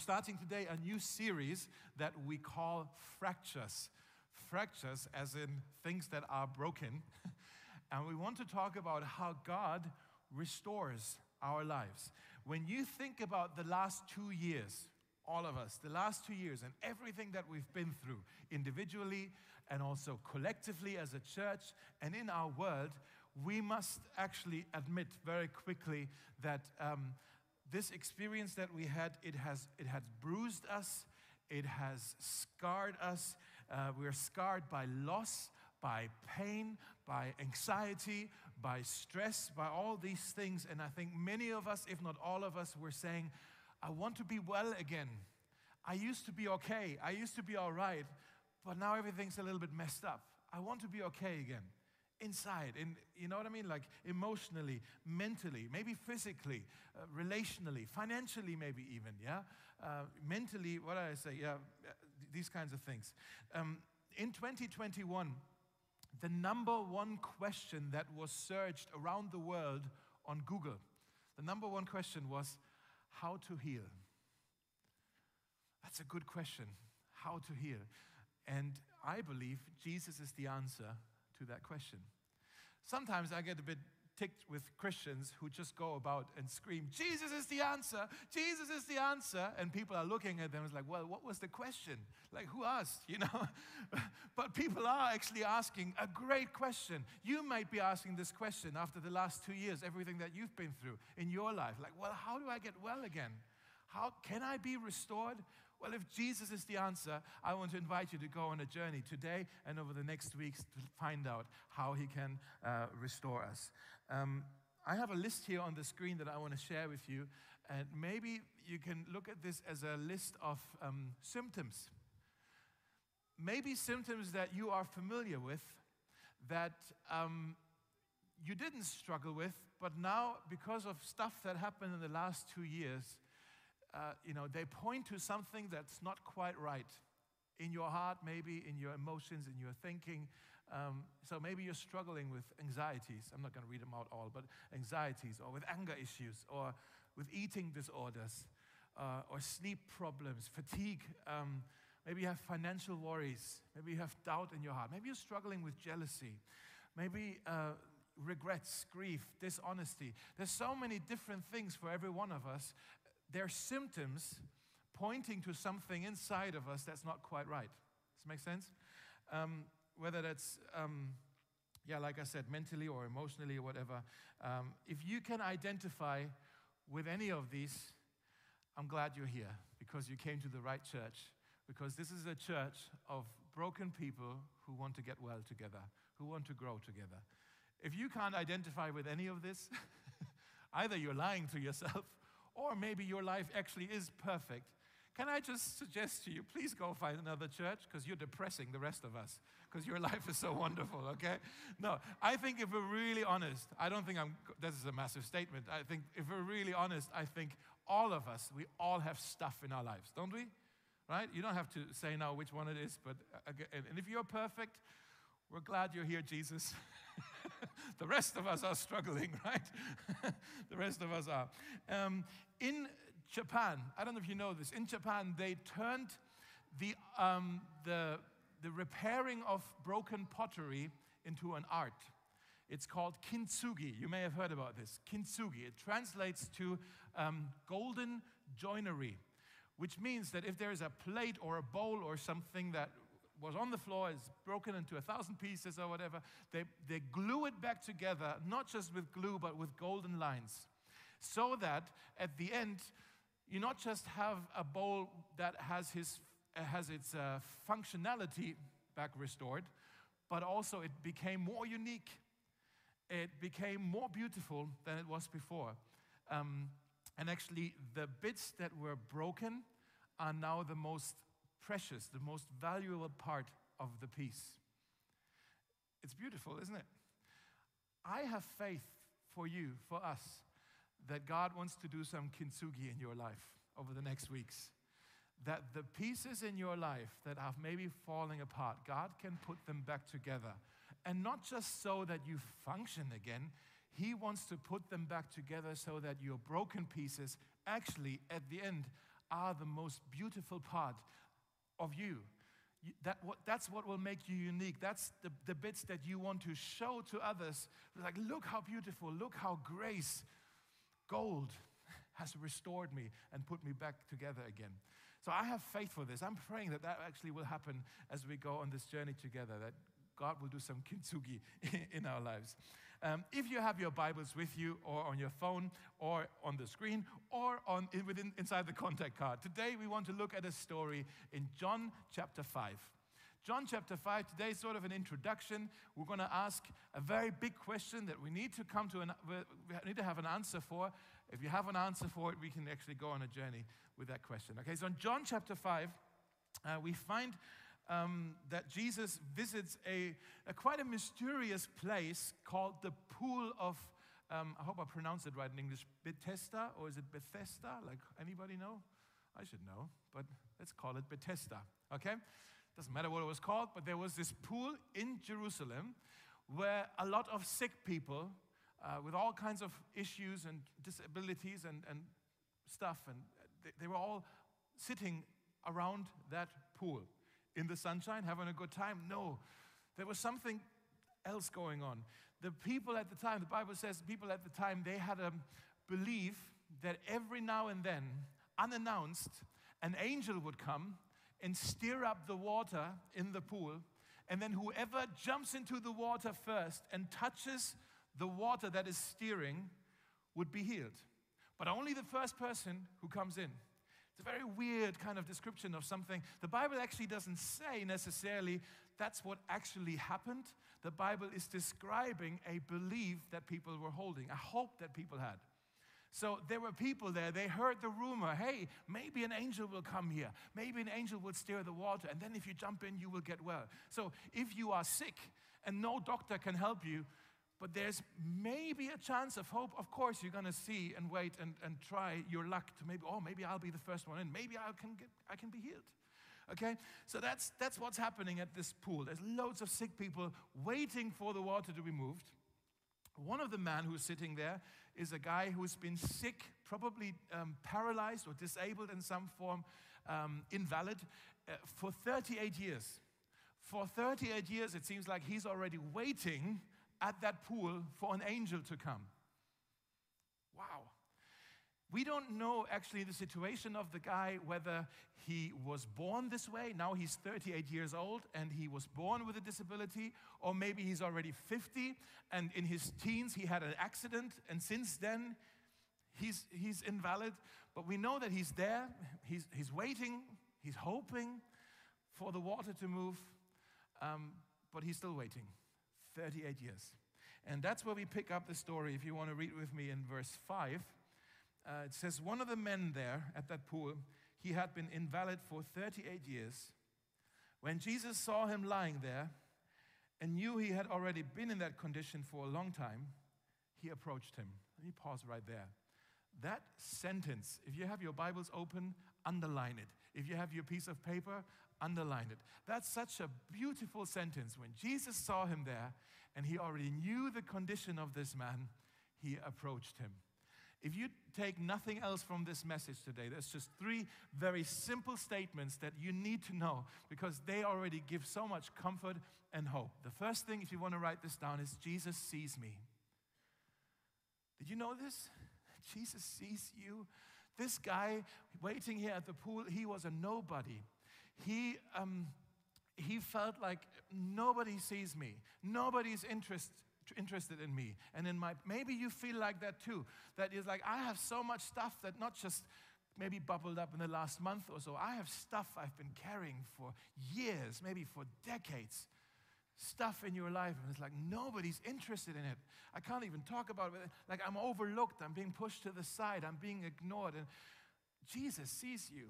starting today a new series that we call Fractures. Fractures, as in things that are broken. and we want to talk about how God restores our lives. When you think about the last two years, all of us, the last two years, and everything that we've been through individually and also collectively as a church and in our world, we must actually admit very quickly that um, this experience that we had, it has, it has bruised us, it has scarred us. Uh, we're scarred by loss, by pain, by anxiety, by stress, by all these things. And I think many of us, if not all of us, were saying, I want to be well again. I used to be okay. I used to be all right. But now everything's a little bit messed up. I want to be okay again inside and you know what i mean? Like emotionally mentally maybe physically uh, relationally financially maybe even yeah? Uh, mentally what i say? Yeah uh, these kinds of things. Um, in 2021 the number one question that was searched around the world on google the number one question was how to heal? That's a good question. How to heal? And i believe jesus is the answer to that question. Sometimes I get a bit ticked with Christians who just go about and scream, Jesus is the answer, Jesus is the answer. And people are looking at them as like, well, what was the question? Like, who asked, you know? but people are actually asking a great question. You might be asking this question after the last two years, everything that you've been through in your life. Like, well, how do I get well again? How can I be restored? Well, if Jesus is the answer, I want to invite you to go on a journey today and over the next weeks to find out how He can uh, restore us. Um, I have a list here on the screen that I want to share with you, and maybe you can look at this as a list of um, symptoms. Maybe symptoms that you are familiar with, that um, you didn't struggle with, but now, because of stuff that happened in the last two years, uh, you know, they point to something that's not quite right in your heart, maybe in your emotions, in your thinking. Um, so maybe you're struggling with anxieties. I'm not going to read them out all, but anxieties, or with anger issues, or with eating disorders, uh, or sleep problems, fatigue. Um, maybe you have financial worries. Maybe you have doubt in your heart. Maybe you're struggling with jealousy. Maybe uh, regrets, grief, dishonesty. There's so many different things for every one of us, they're symptoms pointing to something inside of us that's not quite right. Does that make sense? Um, whether that's, um, yeah, like I said, mentally or emotionally or whatever. Um, if you can identify with any of these, I'm glad you're here because you came to the right church. Because this is a church of broken people who want to get well together, who want to grow together. If you can't identify with any of this, either you're lying to yourself or maybe your life actually is perfect. Can I just suggest to you, please go find another church because you're depressing the rest of us because your life is so wonderful, okay? No, I think if we're really honest, I don't think I'm, this is a massive statement. I think if we're really honest, I think all of us, we all have stuff in our lives, don't we? Right? You don't have to say now which one it is, but, uh, and if you're perfect, we're glad you're here, Jesus. the rest of us are struggling, right? the rest of us are. Um, in Japan, I don't know if you know this, in Japan, they turned the, um, the, the repairing of broken pottery into an art. It's called kintsugi. You may have heard about this. Kintsugi. It translates to um, golden joinery, which means that if there is a plate or a bowl or something that was on the floor, is broken into a thousand pieces or whatever. They, they glue it back together, not just with glue, but with golden lines. So that at the end, you not just have a bowl that has, his, has its uh, functionality back restored, but also it became more unique. It became more beautiful than it was before. Um, and actually, the bits that were broken are now the most precious, the most valuable part of the piece. It's beautiful, isn't it? I have faith for you, for us, that God wants to do some kintsugi in your life over the next weeks. That the pieces in your life that are maybe falling apart, God can put them back together. And not just so that you function again, He wants to put them back together so that your broken pieces actually, at the end, are the most beautiful part of you. That, what, that's what will make you unique. That's the, the bits that you want to show to others. Like, look how beautiful, look how grace, gold, has restored me and put me back together again. So I have faith for this. I'm praying that that actually will happen as we go on this journey together, that God will do some kintsugi in our lives. Um, if you have your Bibles with you, or on your phone, or on the screen, or on, within, inside the contact card, today we want to look at a story in John chapter 5. John chapter 5, today is sort of an introduction. We're going to ask a very big question that we need to come to, an, we need to have an answer for. If you have an answer for it, we can actually go on a journey with that question. Okay, so in John chapter 5, uh, we find um, that Jesus visits a, a, quite a mysterious place called the Pool of, um, I hope I pronounced it right in English, Bethesda, or is it Bethesda? Like, anybody know? I should know, but let's call it Bethesda, okay? Doesn't matter what it was called, but there was this pool in Jerusalem where a lot of sick people uh, with all kinds of issues and disabilities and, and stuff, and they, they were all sitting around that pool in the sunshine, having a good time? No. There was something else going on. The people at the time, the Bible says, people at the time, they had a belief that every now and then, unannounced, an angel would come and stir up the water in the pool. And then whoever jumps into the water first and touches the water that is steering would be healed. But only the first person who comes in. It's a very weird kind of description of something. The Bible actually doesn't say necessarily that's what actually happened. The Bible is describing a belief that people were holding, a hope that people had. So there were people there, they heard the rumor hey, maybe an angel will come here. Maybe an angel will stir the water, and then if you jump in, you will get well. So if you are sick and no doctor can help you, but there's maybe a chance of hope. Of course, you're going to see and wait and, and try your luck to maybe, oh, maybe I'll be the first one in. Maybe I can, get, I can be healed. Okay? So that's, that's what's happening at this pool. There's loads of sick people waiting for the water to be moved. One of the men who's sitting there is a guy who's been sick, probably um, paralyzed or disabled in some form, um, invalid, uh, for 38 years. For 38 years, it seems like he's already waiting at that pool for an angel to come. Wow. We don't know actually the situation of the guy, whether he was born this way, now he's 38 years old and he was born with a disability, or maybe he's already 50 and in his teens he had an accident and since then he's, he's invalid. But we know that he's there, he's, he's waiting, he's hoping for the water to move, um, but he's still waiting. 38 years. And that's where we pick up the story. If you want to read with me in verse 5, uh, it says, One of the men there at that pool, he had been invalid for 38 years. When Jesus saw him lying there and knew he had already been in that condition for a long time, he approached him. Let me pause right there. That sentence, if you have your Bibles open, underline it. If you have your piece of paper, underline it. That's such a beautiful sentence. When Jesus saw him there and he already knew the condition of this man, he approached him. If you take nothing else from this message today, there's just three very simple statements that you need to know because they already give so much comfort and hope. The first thing, if you want to write this down, is Jesus sees me. Did you know this? Jesus sees you. This guy waiting here at the pool, he was a nobody. He, um, he felt like nobody sees me, nobody's interest, interested in me. And in my maybe you feel like that too. That is like i have so much stuff that not just maybe bubbled up in the last month or so. I have stuff i've been carrying for years maybe for decades stuff in your life and it's like nobody's interested in it. I can't even talk about it. Like i'm overlooked. I'm being pushed to the side. I'm being ignored. And jesus sees you.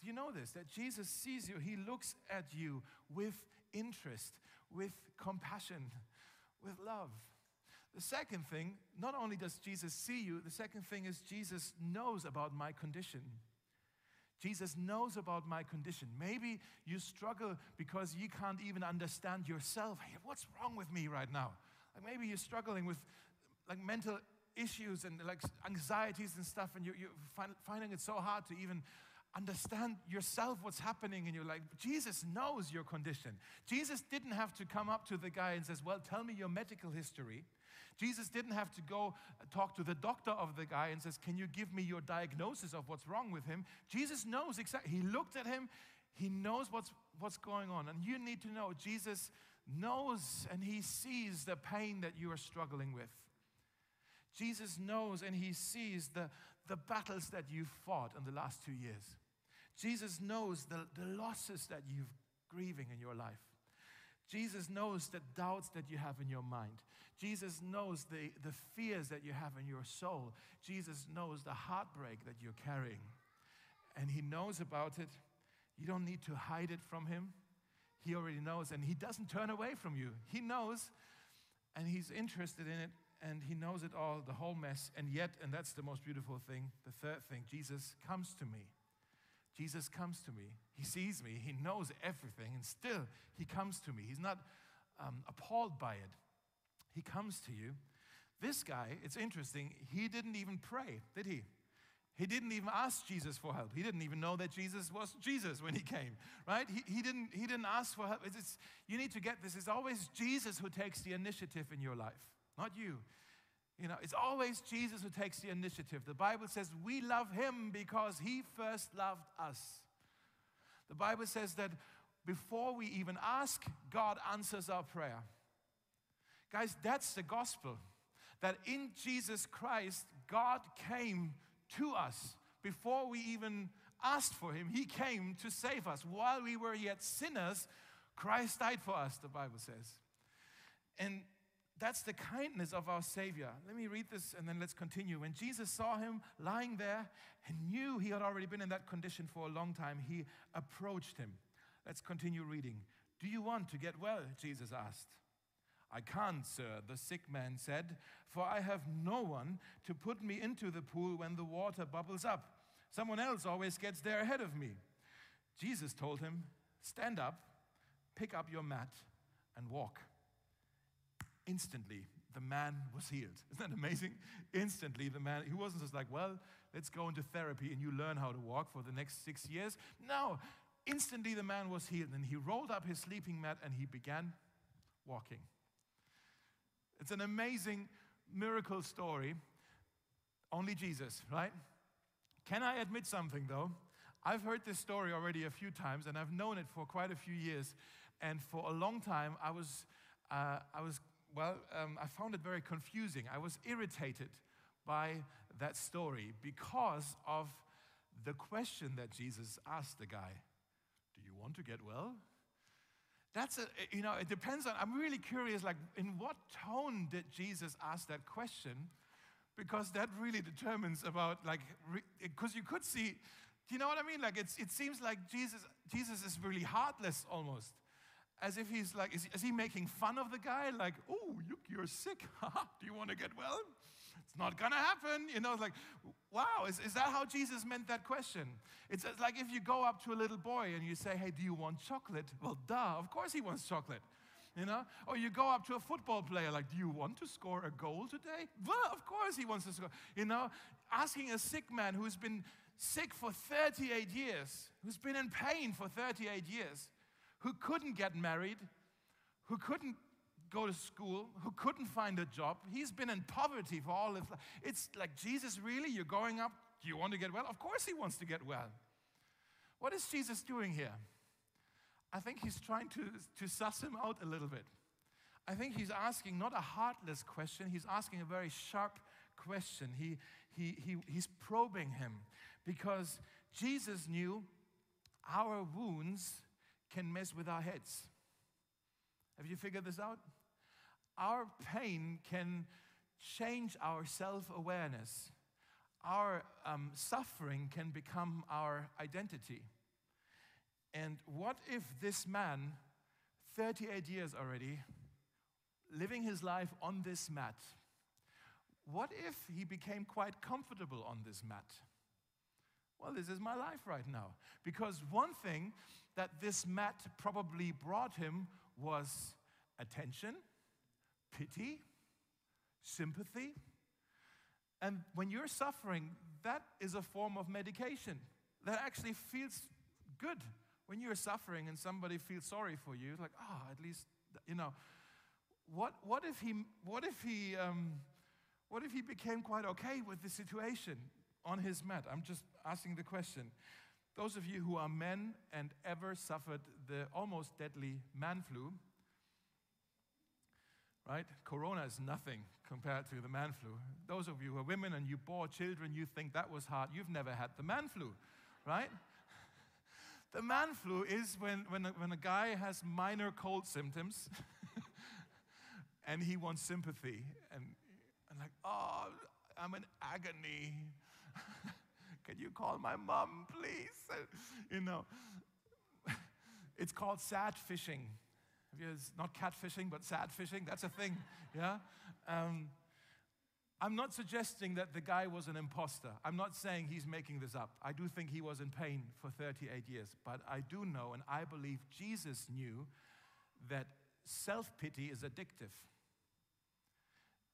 Do you know this? That Jesus sees you, He looks at you with interest, with compassion, with love. The second thing, not only does Jesus see you, the second thing is Jesus knows about my condition. Jesus knows about my condition. Maybe you struggle because you can't even understand yourself. Hey, what's wrong with me right now? Like maybe you're struggling with like mental issues and like anxieties and stuff, and you're, you're find, finding it so hard to even understand yourself what's happening, and you're like, Jesus knows your condition. Jesus didn't have to come up to the guy and says, Well, tell me your medical history. Jesus didn't have to go uh, talk to the doctor of the guy and says, Can you give me your diagnosis of what's wrong with him? Jesus knows exactly. He looked at him, he knows what's, what's going on. And you need to know Jesus knows and he sees the pain that you are struggling with. Jesus knows and he sees the, the battles that you've fought in the last two years. Jesus knows the, the losses that you've grieving in your life. Jesus knows the doubts that you have in your mind. Jesus knows the, the fears that you have in your soul. Jesus knows the heartbreak that you're carrying. And He knows about it. You don't need to hide it from Him. He already knows, and He doesn't turn away from you. He knows, and He's interested in it, and He knows it all, the whole mess. And yet, and that's the most beautiful thing, the third thing, Jesus comes to me. Jesus comes to me. He sees me. He knows everything, and still He comes to me. He's not um, appalled by it. He comes to you. This guy, it's interesting, he didn't even pray, did he? He didn't even ask Jesus for help. He didn't even know that Jesus was Jesus when he came, right? He, he, didn't, he didn't ask for help. It's, it's, you need to get this. It's always Jesus who takes the initiative in your life, not you. You know, it's always Jesus who takes the initiative. The Bible says we love him because he first loved us. The Bible says that before we even ask, God answers our prayer. Guys, that's the gospel. That in Jesus Christ, God came to us before we even asked for Him. He came to save us. While we were yet sinners, Christ died for us, the Bible says. And that's the kindness of our Savior. Let me read this and then let's continue. When Jesus saw him lying there and knew he had already been in that condition for a long time, he approached him. Let's continue reading. Do you want to get well? Jesus asked. I can't, sir, the sick man said, for I have no one to put me into the pool when the water bubbles up. Someone else always gets there ahead of me. Jesus told him, Stand up, pick up your mat, and walk. Instantly, the man was healed. Isn't that amazing? Instantly, the man, he wasn't just like, Well, let's go into therapy and you learn how to walk for the next six years. No, instantly, the man was healed, and he rolled up his sleeping mat and he began walking. It's an amazing miracle story. Only Jesus, right? Can I admit something though? I've heard this story already a few times and I've known it for quite a few years. And for a long time, I was, uh, I was well, um, I found it very confusing. I was irritated by that story because of the question that Jesus asked the guy Do you want to get well? That's a, you know, it depends on, I'm really curious, like, in what tone did Jesus ask that question? Because that really determines about, like, because you could see, do you know what I mean? Like, it's, it seems like Jesus, Jesus is really heartless almost. As if he's like, is, is he making fun of the guy? Like, oh, you, you're sick. do you want to get well? It's not going to happen. You know, like, wow, is, is that how Jesus meant that question? It's like if you go up to a little boy and you say, hey, do you want chocolate? Well, duh, of course he wants chocolate. You know? Or you go up to a football player, like, do you want to score a goal today? Well, of course he wants to score. You know, asking a sick man who's been sick for 38 years, who's been in pain for 38 years, who couldn't get married, who couldn't go to school, who couldn't find a job. He's been in poverty for all his life. It's like, Jesus, really? You're going up? Do you want to get well? Of course, he wants to get well. What is Jesus doing here? I think he's trying to, to suss him out a little bit. I think he's asking not a heartless question, he's asking a very sharp question. He, he, he, he's probing him because Jesus knew our wounds can mess with our heads. Have you figured this out? Our pain can change our self awareness. Our um, suffering can become our identity. And what if this man, 38 years already, living his life on this mat, what if he became quite comfortable on this mat? Well, this is my life right now. Because one thing that this mat probably brought him was attention, pity, sympathy. And when you're suffering, that is a form of medication that actually feels good. When you're suffering and somebody feels sorry for you, like, ah, oh, at least, you know, what, what if he, what if he, um, what if he became quite okay with the situation on his mat? I'm just asking the question. Those of you who are men and ever suffered the almost deadly man flu, right? Corona is nothing compared to the man flu. Those of you who are women and you bore children, you think that was hard. You've never had the man flu, right? the man flu is when, when, a, when a guy has minor cold symptoms and he wants sympathy. And, and like, oh, I'm in agony. Can you call my mom, please? You know, it's called sad fishing. It's not catfishing, but sad fishing. That's a thing, yeah? Um, I'm not suggesting that the guy was an imposter. I'm not saying he's making this up. I do think he was in pain for 38 years. But I do know, and I believe Jesus knew, that self pity is addictive.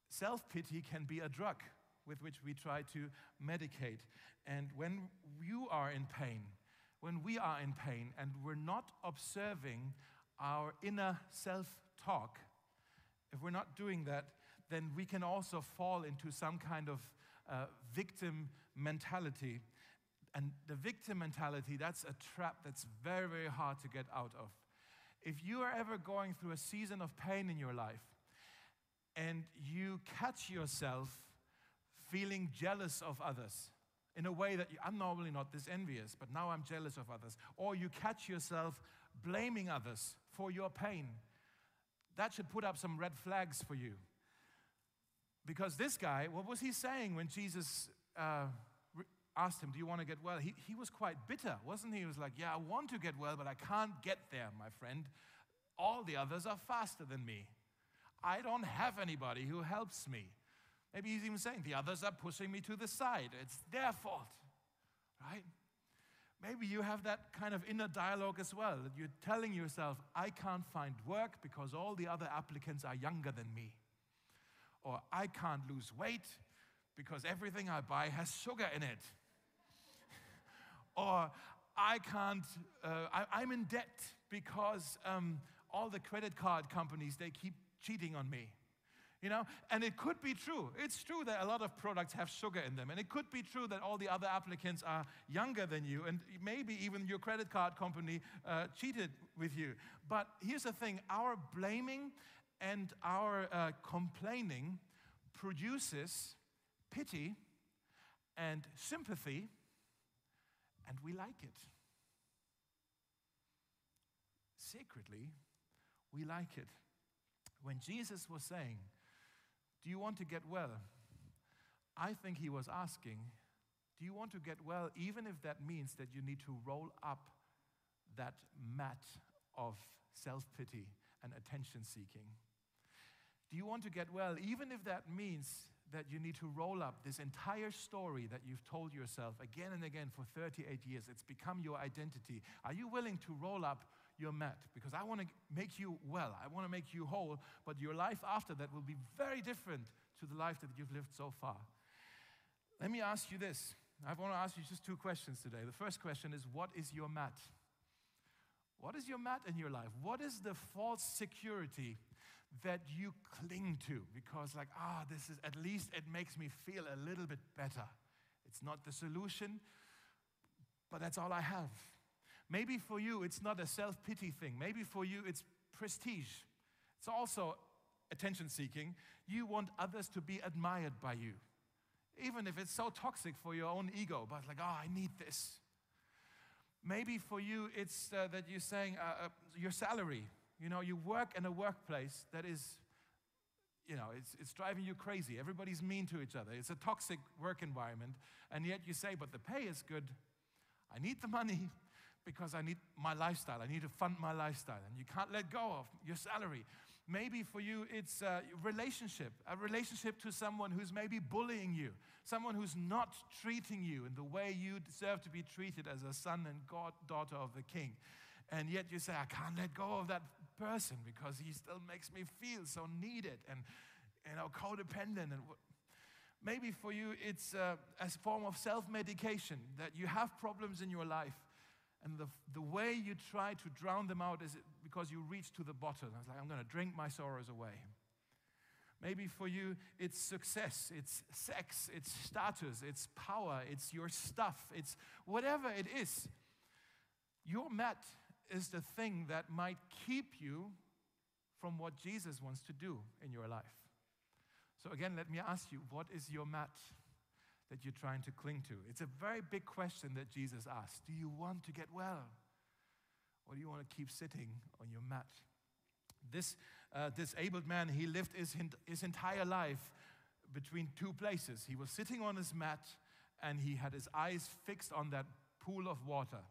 Self pity can be a drug with which we try to medicate. And when you are in pain, when we are in pain and we're not observing our inner self talk, if we're not doing that, then we can also fall into some kind of uh, victim mentality. And the victim mentality, that's a trap that's very, very hard to get out of. If you are ever going through a season of pain in your life and you catch yourself feeling jealous of others in a way that you, I'm normally not this envious, but now I'm jealous of others, or you catch yourself blaming others for your pain, that should put up some red flags for you. Because this guy, what was he saying when Jesus uh, asked him, Do you want to get well? He, he was quite bitter, wasn't he? He was like, Yeah, I want to get well, but I can't get there, my friend. All the others are faster than me. I don't have anybody who helps me. Maybe he's even saying, The others are pushing me to the side. It's their fault, right? Maybe you have that kind of inner dialogue as well. That you're telling yourself, I can't find work because all the other applicants are younger than me. Or I can't lose weight because everything I buy has sugar in it. or I can't, uh, I, am in debt because um, all the credit card companies, they keep cheating on me you know? And it could be true. It's true that a lot of products have sugar in them. And it could be true that all the other applicants are younger than you. And maybe even your credit card company uh, cheated with you. But here's the thing. Our blaming and our uh, complaining produces pity and sympathy and we like it. Secretly we like it. When jesus was saying do you want to get well? I think he was asking, Do you want to get well, even if that means that you need to roll up that mat of self pity and attention seeking? Do you want to get well, even if that means that you need to roll up this entire story that you've told yourself again and again for 38 years? It's become your identity. Are you willing to roll up your mat because I want to make you well. I want to make you whole, but your life after that will be very different to the life that you've lived so far. Let me ask you this. I want to ask you just two questions today. The first question is What is your mat? What is your mat in your life? What is the false security that you cling to? Because, like, ah, this is at least it makes me feel a little bit better. It's not the solution, but that's all I have. Maybe for you, it's not a self pity thing. Maybe for you, it's prestige. It's also attention seeking. You want others to be admired by you, even if it's so toxic for your own ego, but like, oh, I need this. Maybe for you, it's uh, that you're saying uh, uh, your salary. You know, you work in a workplace that is, you know, it's, it's driving you crazy. Everybody's mean to each other. It's a toxic work environment. And yet you say, but the pay is good. I need the money because I need my lifestyle. I need to fund my lifestyle. And you can't let go of your salary. Maybe for you, it's a relationship, a relationship to someone who's maybe bullying you, someone who's not treating you in the way you deserve to be treated as a son and God, daughter of the king. And yet you say, I can't let go of that person because he still makes me feel so needed and you know, codependent. And Maybe for you, it's uh, a form of self medication that you have problems in your life. And the, the way you try to drown them out is because you reach to the bottom. I was like, I'm going to drink my sorrows away. Maybe for you, it's success, it's sex, it's status, it's power, it's your stuff, it's whatever it is. Your mat is the thing that might keep you from what Jesus wants to do in your life. So, again, let me ask you what is your mat that you're trying to cling to? It's a very big question that Jesus asked. Do you want to get well? Or do you want to keep sitting on your mat? This uh, disabled man, he lived his, his entire life between two places. He was sitting on his mat and he had his eyes fixed on that pool of water.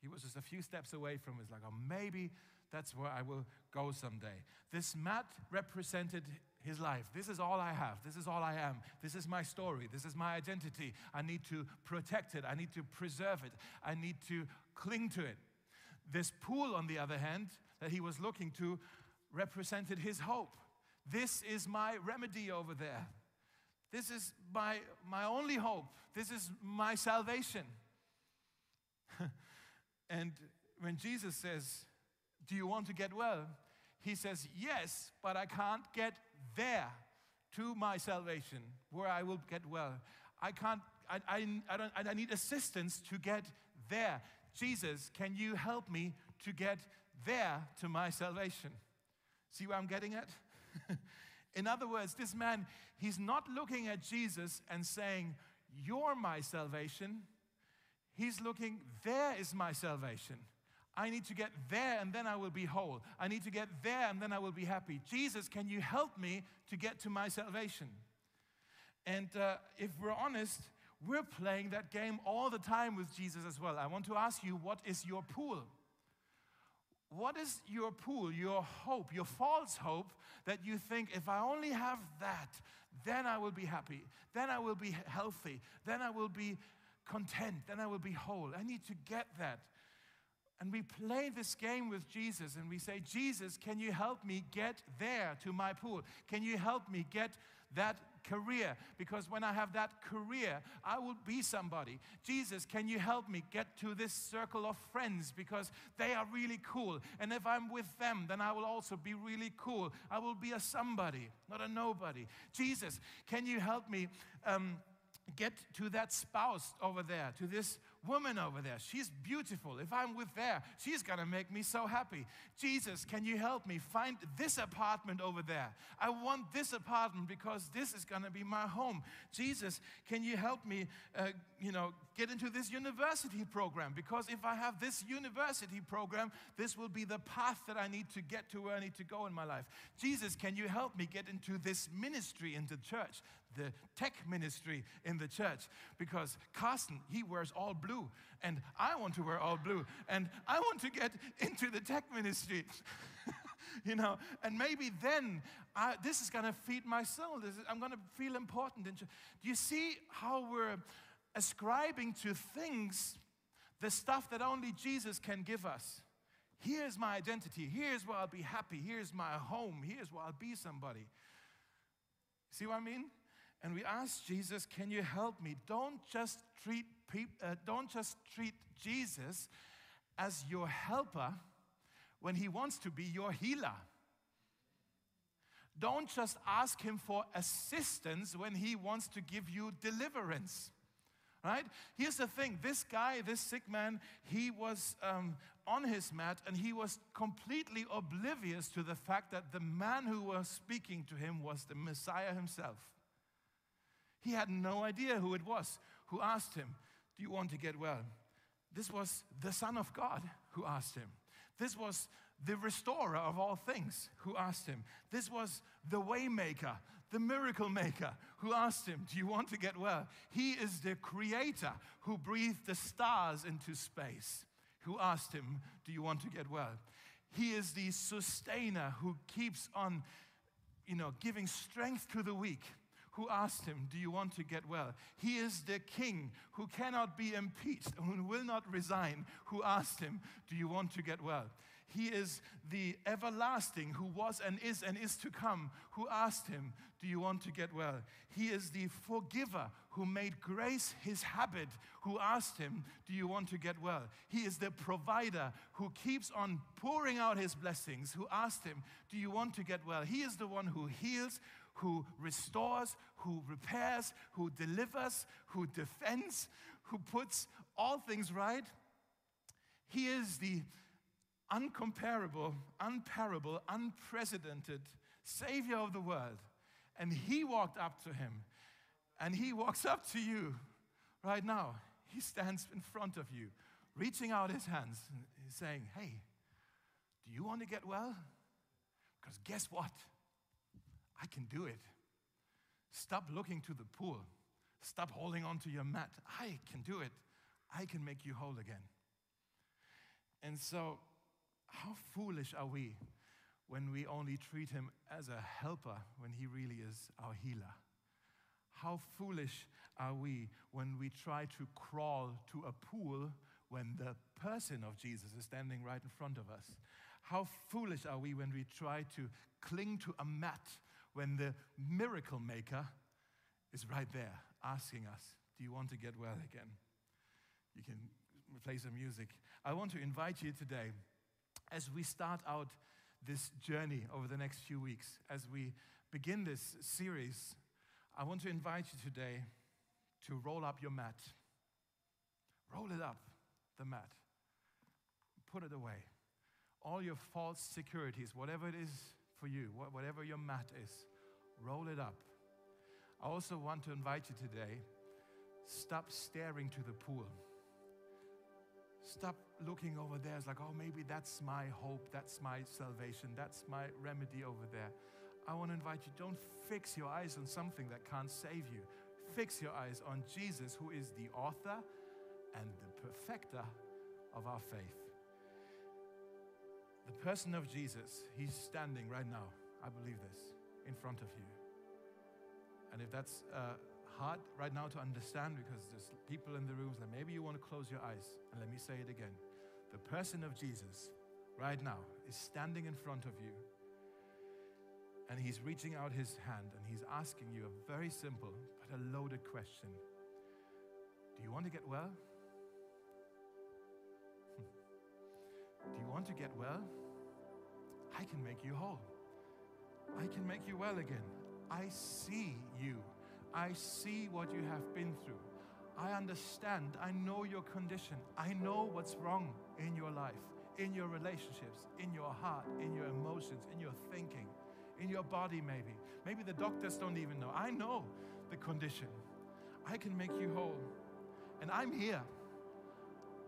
He was just a few steps away from it. Like, oh, maybe that's where I will go someday. This mat represented his life. This is all I have. This is all I am. This is my story. This is my identity. I need to protect it. I need to preserve it. I need to cling to it. This pool, on the other hand, that he was looking to represented his hope. This is my remedy over there. This is my, my only hope. This is my salvation. and when Jesus says, Do you want to get well? He says, Yes, but I can't get there to my salvation where I will get well. I can't, I, I, I, don't, I need assistance to get there. Jesus, can you help me to get there to my salvation? See where I'm getting at? In other words, this man, he's not looking at Jesus and saying, You're my salvation. He's looking, There is my salvation. I need to get there and then I will be whole. I need to get there and then I will be happy. Jesus, can you help me to get to my salvation? And uh, if we're honest, we're playing that game all the time with Jesus as well. I want to ask you, what is your pool? What is your pool, your hope, your false hope that you think if I only have that, then I will be happy, then I will be healthy, then I will be content, then I will be whole? I need to get that. And we play this game with Jesus and we say, Jesus, can you help me get there to my pool? Can you help me get that career? Because when I have that career, I will be somebody. Jesus, can you help me get to this circle of friends? Because they are really cool. And if I'm with them, then I will also be really cool. I will be a somebody, not a nobody. Jesus, can you help me? Um, get to that spouse over there, to this woman over there. She's beautiful. If I'm with there, she's going to make me so happy. Jesus, can you help me find this apartment over there? I want this apartment because this is going to be my home. Jesus, can you help me, uh, you know, get into this university program? Because if I have this university program, this will be the path that I need to get to where I need to go in my life. Jesus, can you help me get into this ministry in the church? The tech ministry in the church because Carsten, he wears all blue, and I want to wear all blue, and I want to get into the tech ministry. you know, and maybe then I, this is going to feed my soul. Is, I'm going to feel important. Do you see how we're ascribing to things the stuff that only Jesus can give us? Here's my identity. Here's where I'll be happy. Here's my home. Here's where I'll be somebody. See what I mean? And we ask Jesus, "Can you help me?" Don't just treat uh, don't just treat Jesus as your helper when he wants to be your healer. Don't just ask him for assistance when he wants to give you deliverance. Right? Here's the thing this guy, this sick man, he was um, on his mat and he was completely oblivious to the fact that the man who was speaking to him was the Messiah himself. He had no idea who it was who asked him, Do you want to get well? This was the Son of God who asked him. This was the restorer of all things who asked him. This was the waymaker, the miracle maker who asked him, Do you want to get well? He is the creator who breathed the stars into space, who asked him, Do you want to get well? He is the sustainer who keeps on, you know, giving strength to the weak who asked him, Do you want to get well? He is the king who cannot be impeached, and who will not resign, who asked him, Do you want to get well? He is the everlasting who was and is and is to come, who asked him, Do you want to get well? He is the forgiver who made grace his habit, who asked him, Do you want to get well? He is the provider who keeps on pouring out his blessings, who asked him, Do you want to get well? He is the one who heals, who restores, who repairs, who delivers, who defends, who puts all things right. He is the uncomparable, unparable, unprecedented Savior of the world. And He walked up to him, and He walks up to you right now. He stands in front of you, reaching out His hands, and saying, Hey, do you want to get well? Because guess what? I can do it. Stop looking to the pool. Stop holding on to your mat. I can do it. I can make you whole again. And so, how foolish are we when we only treat him as a helper when he really is our healer? How foolish are we when we try to crawl to a pool when the person of Jesus is standing right in front of us? How foolish are we when we try to cling to a mat when the miracle maker is right there asking us, Do you want to get well again? You can play some music. I want to invite you today as we start out this journey over the next few weeks, as we begin this series, I want to invite you today to roll up your mat. Roll it up, the mat. Put it away. All your false securities, whatever it is for you, whatever your mat is, roll it up. I also want to invite you today stop staring to the pool. Stop looking over there. It's like, oh, maybe that's my hope, that's my salvation, that's my remedy over there. I want to invite you don't fix your eyes on something that can't save you. Fix your eyes on Jesus, who is the author and the perfecter of our faith. The person of Jesus, he's standing right now, I believe this, in front of you. And if that's uh, hard right now to understand because there's people in the rooms that maybe you want to close your eyes, and let me say it again. The person of Jesus right now is standing in front of you and he's reaching out his hand and he's asking you a very simple but a loaded question Do you want to get well? Do you want to get well? I can make you whole. I can make you well again. I see you. I see what you have been through. I understand. I know your condition. I know what's wrong in your life, in your relationships, in your heart, in your emotions, in your thinking, in your body, maybe. Maybe the doctors don't even know. I know the condition. I can make you whole. And I'm here.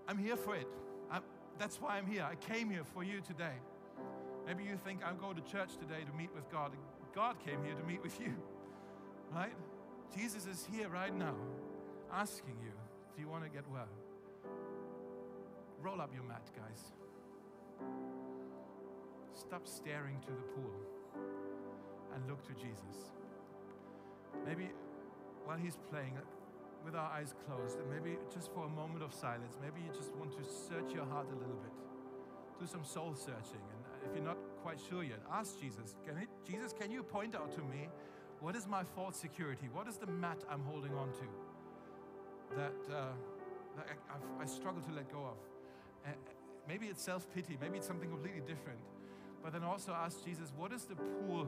I'm here for it. I'm, that's why I'm here. I came here for you today. Maybe you think I'll go to church today to meet with God. God came here to meet with you, right? Jesus is here right now asking you, Do you want to get well? Roll up your mat, guys. Stop staring to the pool and look to Jesus. Maybe while he's playing, with our eyes closed, and maybe just for a moment of silence, maybe you just want to search your heart a little bit. Do some soul searching. And if you're not quite sure yet, ask Jesus, can it, Jesus, can you point out to me what is my false security? What is the mat I'm holding on to that, uh, that I, I, struggle to let go of? Maybe it's self pity, maybe it's something completely different. But then also ask Jesus, what is the pool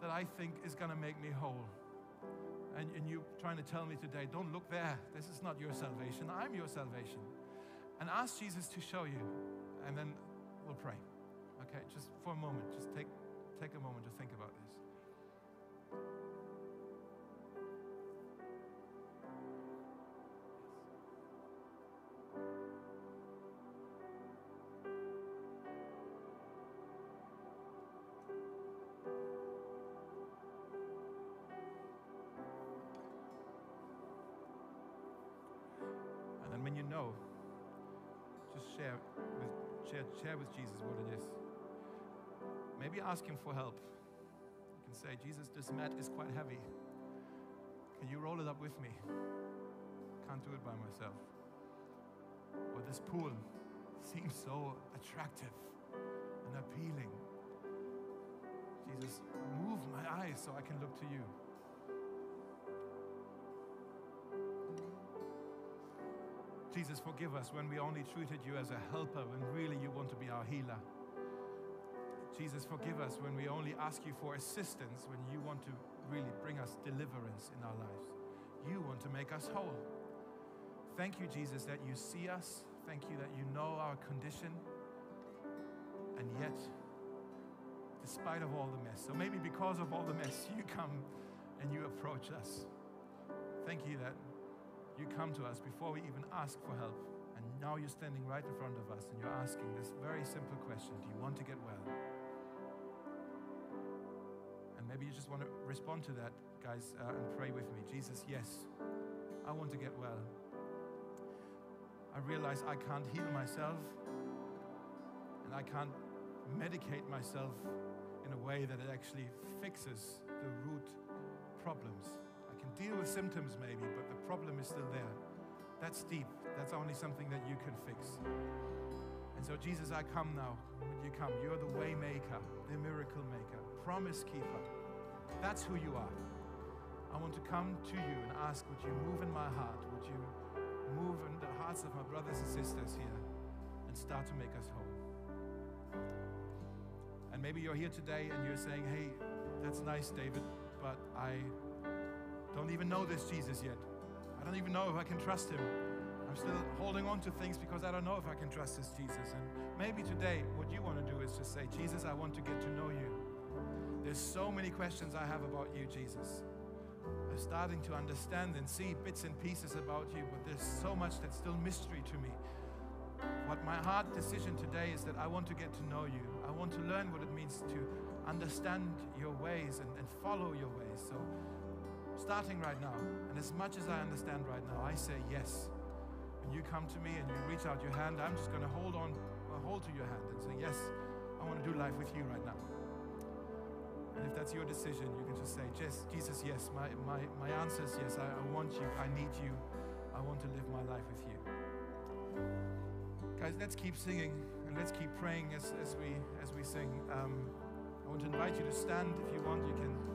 that I think is going to make me whole? And, and you trying to tell me today, don't look there. This is not your salvation. I'm your salvation. And ask Jesus to show you. And then we'll pray. Okay, just for a moment, just take, take a moment to think about this. Share with Jesus what it is. Maybe ask Him for help. You can say, Jesus, this mat is quite heavy. Can you roll it up with me? Can't do it by myself. Or this pool seems so attractive and appealing. Jesus, move my eyes so I can look to you. Jesus, forgive us when we only treated you as a helper when really you want to be our healer. Jesus, forgive us when we only ask you for assistance when you want to really bring us deliverance in our lives. You want to make us whole. Thank you, Jesus, that you see us. Thank you that you know our condition. And yet, despite of all the mess, so maybe because of all the mess, you come and you approach us. Thank you that you come to us before we even ask for help. And now you're standing right in front of us and you're asking this very simple question Do you want to get well? And maybe you just want to respond to that, guys, uh, and pray with me. Jesus, yes, I want to get well. I realize I can't heal myself and I can't medicate myself in a way that it actually fixes the root problems deal with symptoms maybe, but the problem is still there. That's deep. That's only something that you can fix. And so, Jesus, I come now. Would you come? You're the way maker, the miracle maker, promise keeper. That's who you are. I want to come to you and ask, would you move in my heart? Would you move in the hearts of my brothers and sisters here and start to make us whole? And maybe you're here today and you're saying, hey, that's nice, David, but I don't even know this Jesus yet. I don't even know if I can trust him. I'm still holding on to things because I don't know if I can trust this Jesus. And maybe today, what you want to do is just say, Jesus, I want to get to know you. There's so many questions I have about you, Jesus. I'm starting to understand and see bits and pieces about you, but there's so much that's still mystery to me. What my heart decision today is that I want to get to know you. I want to learn what it means to understand your ways and, and follow your ways. So starting right now, and as much as I understand right now, I say yes. When you come to me and you reach out your hand, I'm just going to hold on, hold to your hand and say, Yes, I want to do life with you right now. And if that's your decision, you can just say, yes, Jesus, yes. My, my, my answer is yes. I, I want you. I need you. I want to live my life with you. Guys, let's keep singing and let's keep praying as, as, we, as we sing. Um, I want to invite you to stand if you want. You can.